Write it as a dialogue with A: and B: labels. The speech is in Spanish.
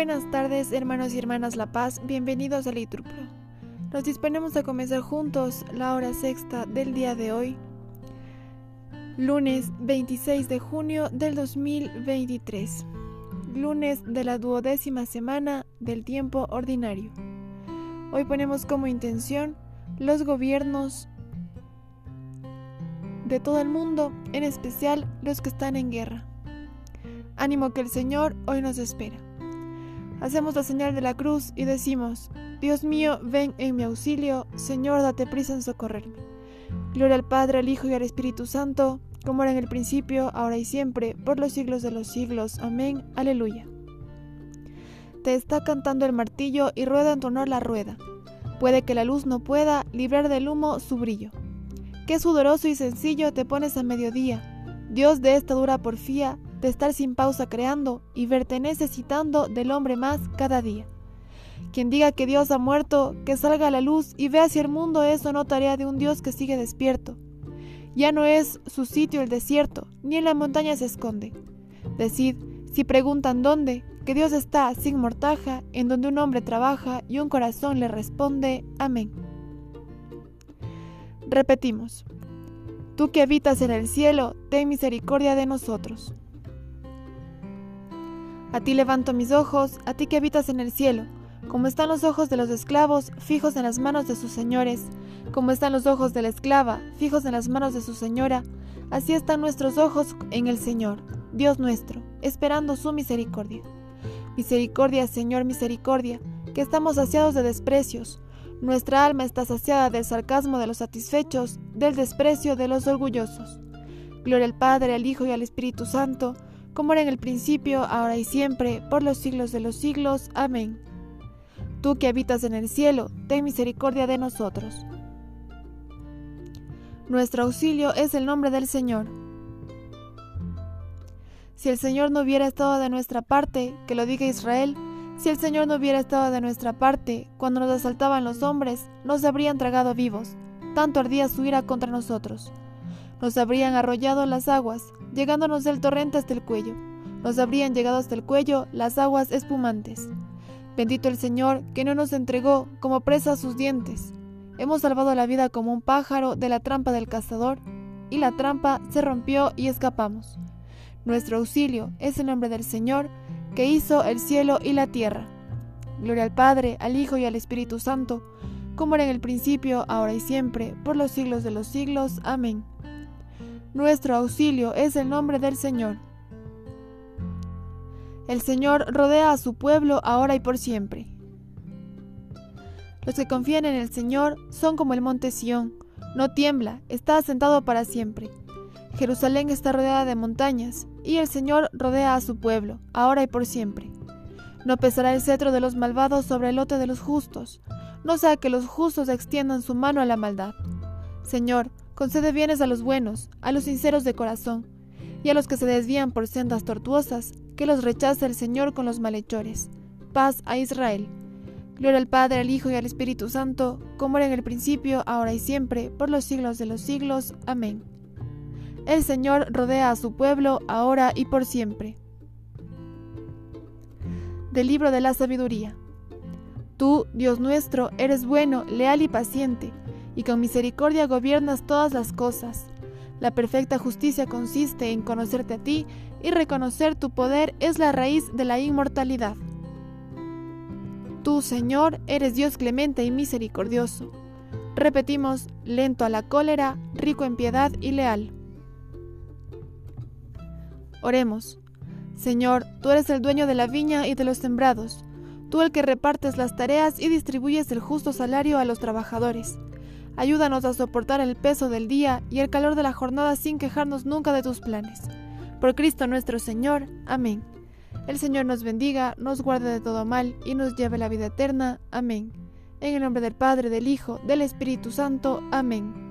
A: Buenas tardes, hermanos y hermanas La Paz, bienvenidos a Liturpro. Nos disponemos a comenzar juntos la hora sexta del día de hoy, lunes 26 de junio del 2023, lunes de la duodécima semana del tiempo ordinario. Hoy ponemos como intención los gobiernos de todo el mundo, en especial los que están en guerra. Ánimo que el Señor hoy nos espera. Hacemos la señal de la cruz y decimos, Dios mío, ven en mi auxilio, Señor, date prisa en socorrerme. Gloria al Padre, al Hijo y al Espíritu Santo, como era en el principio, ahora y siempre, por los siglos de los siglos. Amén. Aleluya. Te está cantando el martillo y rueda en tu honor la rueda. Puede que la luz no pueda librar del humo su brillo. Qué sudoroso y sencillo te pones a mediodía. Dios de esta dura porfía, de estar sin pausa creando y verte necesitando del hombre más cada día. Quien diga que Dios ha muerto, que salga a la luz y vea si el mundo es o no tarea de un Dios que sigue despierto. Ya no es su sitio el desierto, ni en la montaña se esconde. Decid, si preguntan dónde, que Dios está sin mortaja, en donde un hombre trabaja y un corazón le responde, amén. Repetimos, tú que habitas en el cielo, ten misericordia de nosotros. A ti levanto mis ojos, a ti que habitas en el cielo, como están los ojos de los esclavos fijos en las manos de sus señores, como están los ojos de la esclava fijos en las manos de su señora, así están nuestros ojos en el Señor, Dios nuestro, esperando su misericordia. Misericordia, Señor, misericordia, que estamos saciados de desprecios. Nuestra alma está saciada del sarcasmo de los satisfechos, del desprecio de los orgullosos. Gloria al Padre, al Hijo y al Espíritu Santo, como era en el principio, ahora y siempre, por los siglos de los siglos. Amén. Tú que habitas en el cielo, ten misericordia de nosotros. Nuestro auxilio es el nombre del Señor. Si el Señor no hubiera estado de nuestra parte, que lo diga Israel, si el Señor no hubiera estado de nuestra parte, cuando nos asaltaban los hombres, nos habrían tragado vivos, tanto ardía su ira contra nosotros. Nos habrían arrollado las aguas, llegándonos del torrente hasta el cuello. Nos habrían llegado hasta el cuello las aguas espumantes. Bendito el Señor, que no nos entregó como presa sus dientes. Hemos salvado la vida como un pájaro de la trampa del cazador, y la trampa se rompió y escapamos. Nuestro auxilio es el nombre del Señor, que hizo el cielo y la tierra. Gloria al Padre, al Hijo y al Espíritu Santo, como era en el principio, ahora y siempre, por los siglos de los siglos. Amén. Nuestro auxilio es el nombre del Señor. El Señor rodea a su pueblo ahora y por siempre. Los que confían en el Señor son como el monte Sión, no tiembla, está asentado para siempre. Jerusalén está rodeada de montañas, y el Señor rodea a su pueblo, ahora y por siempre. No pesará el cetro de los malvados sobre el lote de los justos, no sea que los justos extiendan su mano a la maldad. Señor, concede bienes a los buenos, a los sinceros de corazón, y a los que se desvían por sendas tortuosas, que los rechaza el Señor con los malhechores. Paz a Israel. Gloria al Padre, al Hijo y al Espíritu Santo, como era en el principio, ahora y siempre, por los siglos de los siglos. Amén. El Señor rodea a su pueblo, ahora y por siempre. Del libro de la sabiduría. Tú, Dios nuestro, eres bueno, leal y paciente y con misericordia gobiernas todas las cosas. La perfecta justicia consiste en conocerte a ti y reconocer tu poder es la raíz de la inmortalidad. Tú, Señor, eres Dios clemente y misericordioso. Repetimos, lento a la cólera, rico en piedad y leal. Oremos. Señor, tú eres el dueño de la viña y de los sembrados, tú el que repartes las tareas y distribuyes el justo salario a los trabajadores. Ayúdanos a soportar el peso del día y el calor de la jornada sin quejarnos nunca de tus planes. Por Cristo nuestro Señor. Amén. El Señor nos bendiga, nos guarde de todo mal y nos lleve a la vida eterna. Amén. En el nombre del Padre, del Hijo, del Espíritu Santo. Amén.